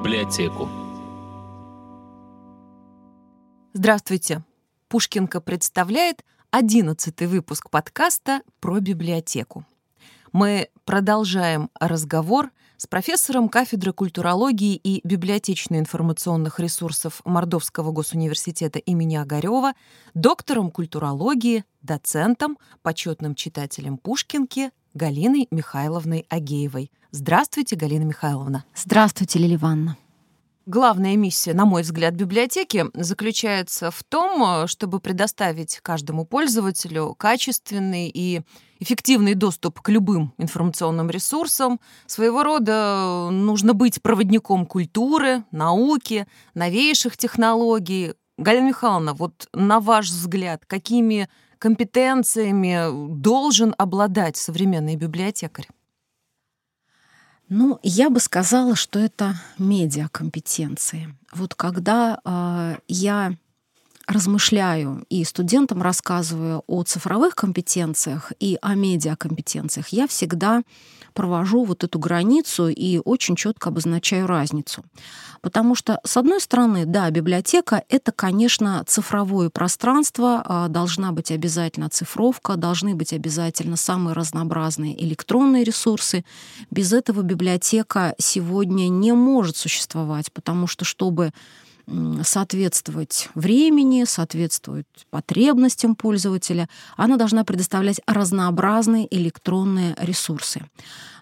библиотеку. Здравствуйте. Пушкинка представляет одиннадцатый выпуск подкаста про библиотеку. Мы продолжаем разговор с профессором кафедры культурологии и библиотечно-информационных ресурсов Мордовского госуниверситета имени Огарева, доктором культурологии, доцентом, почетным читателем Пушкинки Галиной Михайловной Агеевой. Здравствуйте, Галина Михайловна. Здравствуйте, Лилия Ивановна. Главная миссия, на мой взгляд, библиотеки заключается в том, чтобы предоставить каждому пользователю качественный и эффективный доступ к любым информационным ресурсам. Своего рода нужно быть проводником культуры, науки, новейших технологий. Галина Михайловна, вот на ваш взгляд, какими компетенциями должен обладать современный библиотекарь? Ну, я бы сказала, что это медиакомпетенции. Вот когда э, я размышляю и студентам рассказываю о цифровых компетенциях и о медиакомпетенциях, я всегда провожу вот эту границу и очень четко обозначаю разницу. Потому что, с одной стороны, да, библиотека — это, конечно, цифровое пространство, а, должна быть обязательно цифровка, должны быть обязательно самые разнообразные электронные ресурсы. Без этого библиотека сегодня не может существовать, потому что, чтобы соответствовать времени, соответствовать потребностям пользователя, она должна предоставлять разнообразные электронные ресурсы.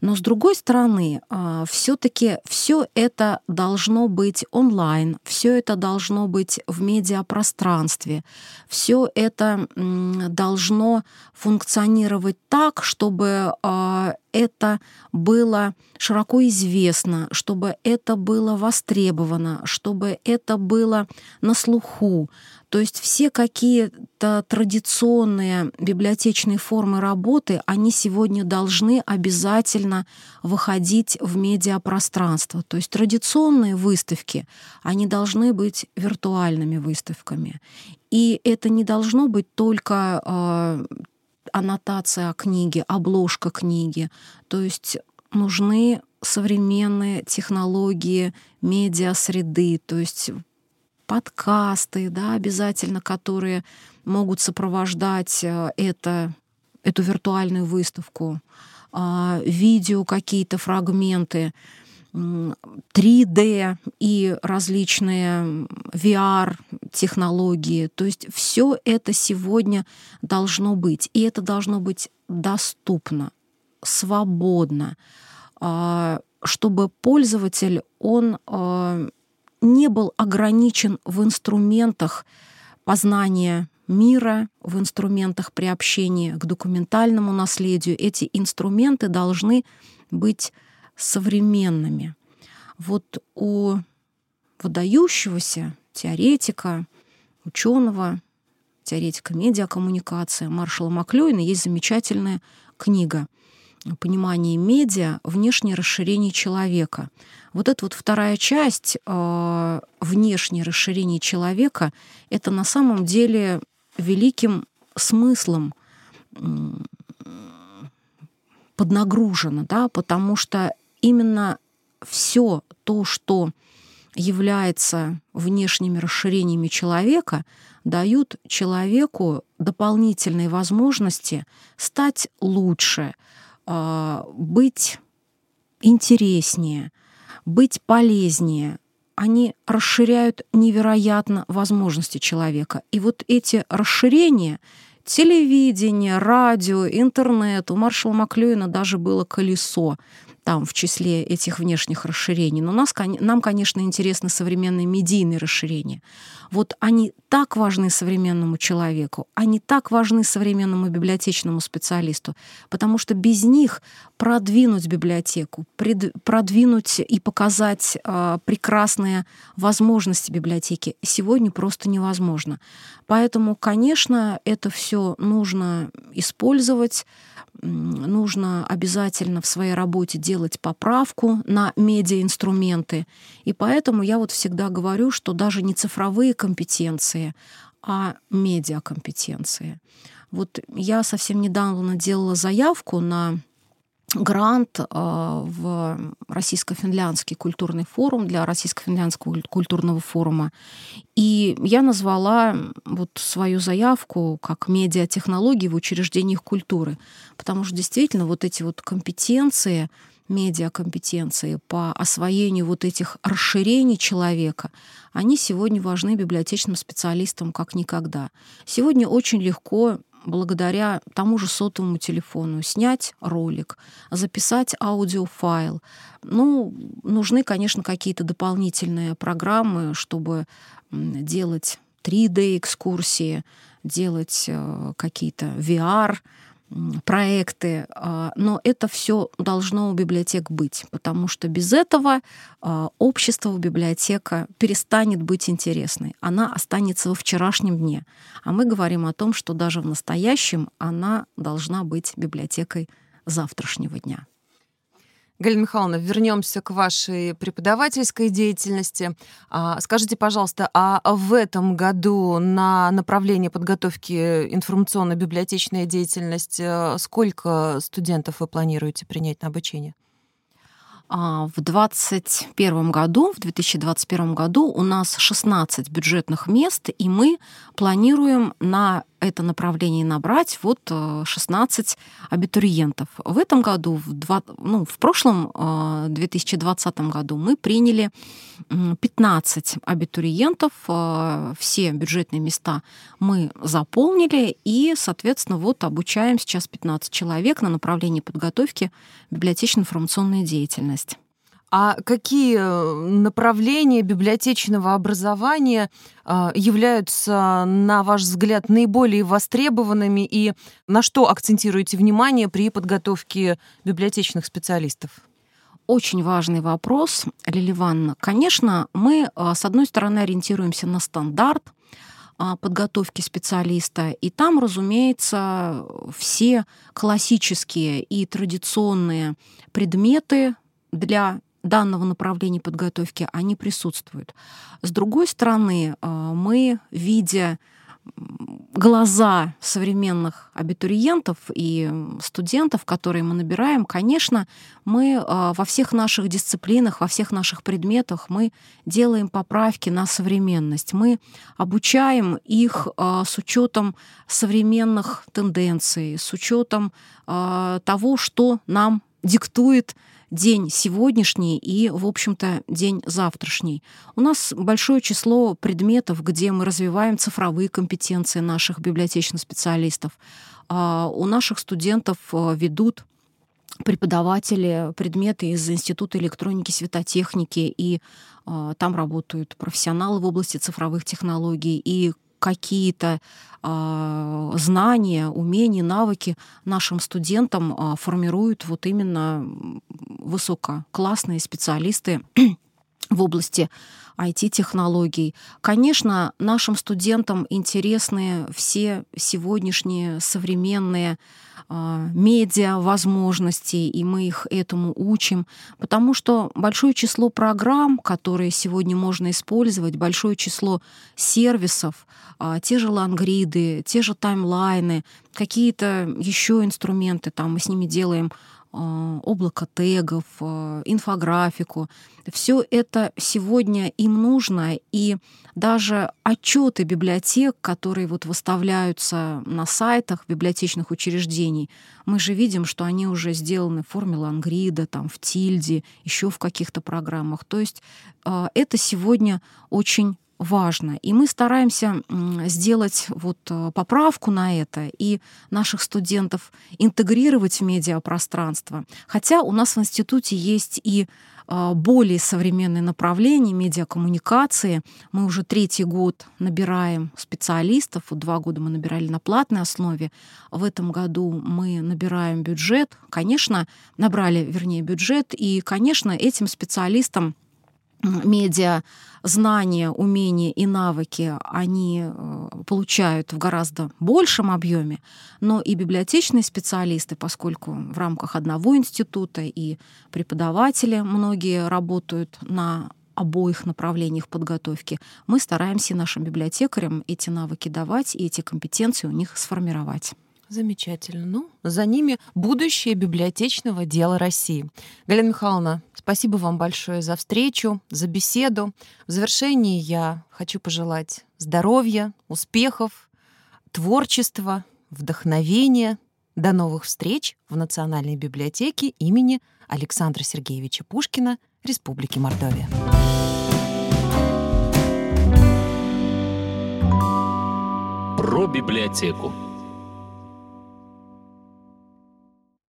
Но с другой стороны, а, все-таки все это должно быть онлайн, все это должно быть в медиапространстве, все это должно функционировать так, чтобы а, это было широко известно, чтобы это было востребовано, чтобы это было на слуху. То есть все какие-то традиционные библиотечные формы работы, они сегодня должны обязательно выходить в медиапространство. То есть традиционные выставки, они должны быть виртуальными выставками. И это не должно быть только э, аннотация книги, обложка книги. То есть нужны современные технологии медиа-среды, то есть подкасты, да, обязательно, которые могут сопровождать э, это, эту виртуальную выставку, а, видео какие-то фрагменты, 3D и различные VR-технологии. То есть все это сегодня должно быть. И это должно быть доступно, свободно, а, чтобы пользователь, он а, не был ограничен в инструментах познания мира, в инструментах приобщения к документальному наследию. Эти инструменты должны быть современными. Вот у выдающегося теоретика, ученого, теоретика медиакоммуникации Маршала Маклюина есть замечательная книга понимание медиа, внешнее расширение человека. Вот эта вот вторая часть, э, внешнее расширение человека, это на самом деле великим смыслом поднагружено, да, потому что именно все то, что является внешними расширениями человека, дают человеку дополнительные возможности стать лучше, а, быть интереснее, быть полезнее. Они расширяют невероятно возможности человека. И вот эти расширения телевидение, радио, интернет. У маршала Маклюина даже было колесо там в числе этих внешних расширений. Но нас, нам, конечно, интересны современные медийные расширения. Вот они так важны современному человеку, они так важны современному библиотечному специалисту, потому что без них продвинуть библиотеку, продвинуть и показать э, прекрасные возможности библиотеки сегодня просто невозможно. Поэтому, конечно, это все нужно использовать нужно обязательно в своей работе делать поправку на медиаинструменты. И поэтому я вот всегда говорю, что даже не цифровые компетенции, а медиакомпетенции. Вот я совсем недавно делала заявку на грант в Российско-финляндский культурный форум для Российско-финляндского культурного форума. И я назвала вот свою заявку как медиатехнологии в учреждениях культуры, потому что действительно вот эти вот компетенции, медиакомпетенции по освоению вот этих расширений человека, они сегодня важны библиотечным специалистам как никогда. Сегодня очень легко благодаря тому же сотовому телефону снять ролик, записать аудиофайл. Ну, нужны, конечно, какие-то дополнительные программы, чтобы делать 3D-экскурсии, делать э, какие-то VR проекты, а, но это все должно у библиотек быть, потому что без этого а, общество библиотека перестанет быть интересной. Она останется во вчерашнем дне. А мы говорим о том, что даже в настоящем она должна быть библиотекой завтрашнего дня. Галина Михайловна, вернемся к вашей преподавательской деятельности. А, скажите, пожалуйста, а в этом году на направление подготовки информационно-библиотечная деятельность э, сколько студентов вы планируете принять на обучение? А, в 2021 году, в 2021 году у нас 16 бюджетных мест, и мы планируем на это направление набрать вот 16 э, абитуриентов. В этом году, в, два, ну, в прошлом 2020 э, году мы приняли 15 абитуриентов, э, все бюджетные места мы заполнили, и, соответственно, вот обучаем сейчас 15 человек на направлении подготовки библиотечно-информационной деятельности. А какие э, направления библиотечного образования а, являются, на ваш взгляд, наиболее востребованными и на что акцентируете внимание при подготовке библиотечных специалистов? Очень важный вопрос, Лили. Конечно, мы, а, с одной стороны, ориентируемся на стандарт, подготовки специалиста. И там, разумеется, все классические и традиционные предметы для данного направления подготовки, они присутствуют. С другой стороны, а, мы, видя глаза современных абитуриентов и студентов, которые мы набираем, конечно, мы а, во всех наших дисциплинах, во всех наших предметах мы делаем поправки на современность. Мы обучаем их а, с учетом современных тенденций, с учетом того, что нам диктует день сегодняшний и, в общем-то, день завтрашний. У нас большое число предметов, где мы развиваем цифровые компетенции наших библиотечных специалистов. А у наших студентов э, ведут преподаватели предметы из Института электроники, светотехники, и э, там работают профессионалы в области цифровых технологий, и какие-то э, знания, умения, навыки нашим студентам э, формируют вот именно высококлассные специалисты в области IT-технологий. Конечно, нашим студентам интересны все сегодняшние современные а, медиа возможностей, и мы их этому учим, потому что большое число программ, которые сегодня можно использовать, большое число сервисов, а, те же лангриды, те же таймлайны, какие-то еще инструменты, там мы с ними делаем облако тегов, а, инфографику. Все это сегодня им нужно, и даже отчеты библиотек, которые вот выставляются на сайтах библиотечных учреждений, мы же видим, что они уже сделаны в форме лангрида, там, в тильде, еще в каких-то программах. То есть а, это сегодня очень важно. И мы стараемся сделать вот э, поправку на это и наших студентов интегрировать в медиапространство. Хотя у нас в институте есть и э, более современные направления медиакоммуникации. Мы уже третий год набираем специалистов. Вот два года мы набирали на платной основе. В этом году мы набираем бюджет. Конечно, набрали, вернее, бюджет. И, конечно, этим специалистам медиа знания, умения и навыки они э, получают в гораздо большем объеме, но и библиотечные специалисты, поскольку в рамках одного института и преподаватели многие работают на обоих направлениях подготовки, мы стараемся нашим библиотекарям эти навыки давать и эти компетенции у них сформировать. Замечательно. Ну, за ними будущее библиотечного дела России. Галина Михайловна, спасибо вам большое за встречу, за беседу. В завершении я хочу пожелать здоровья, успехов, творчества, вдохновения. До новых встреч в Национальной библиотеке имени Александра Сергеевича Пушкина Республики Мордовия. Про библиотеку.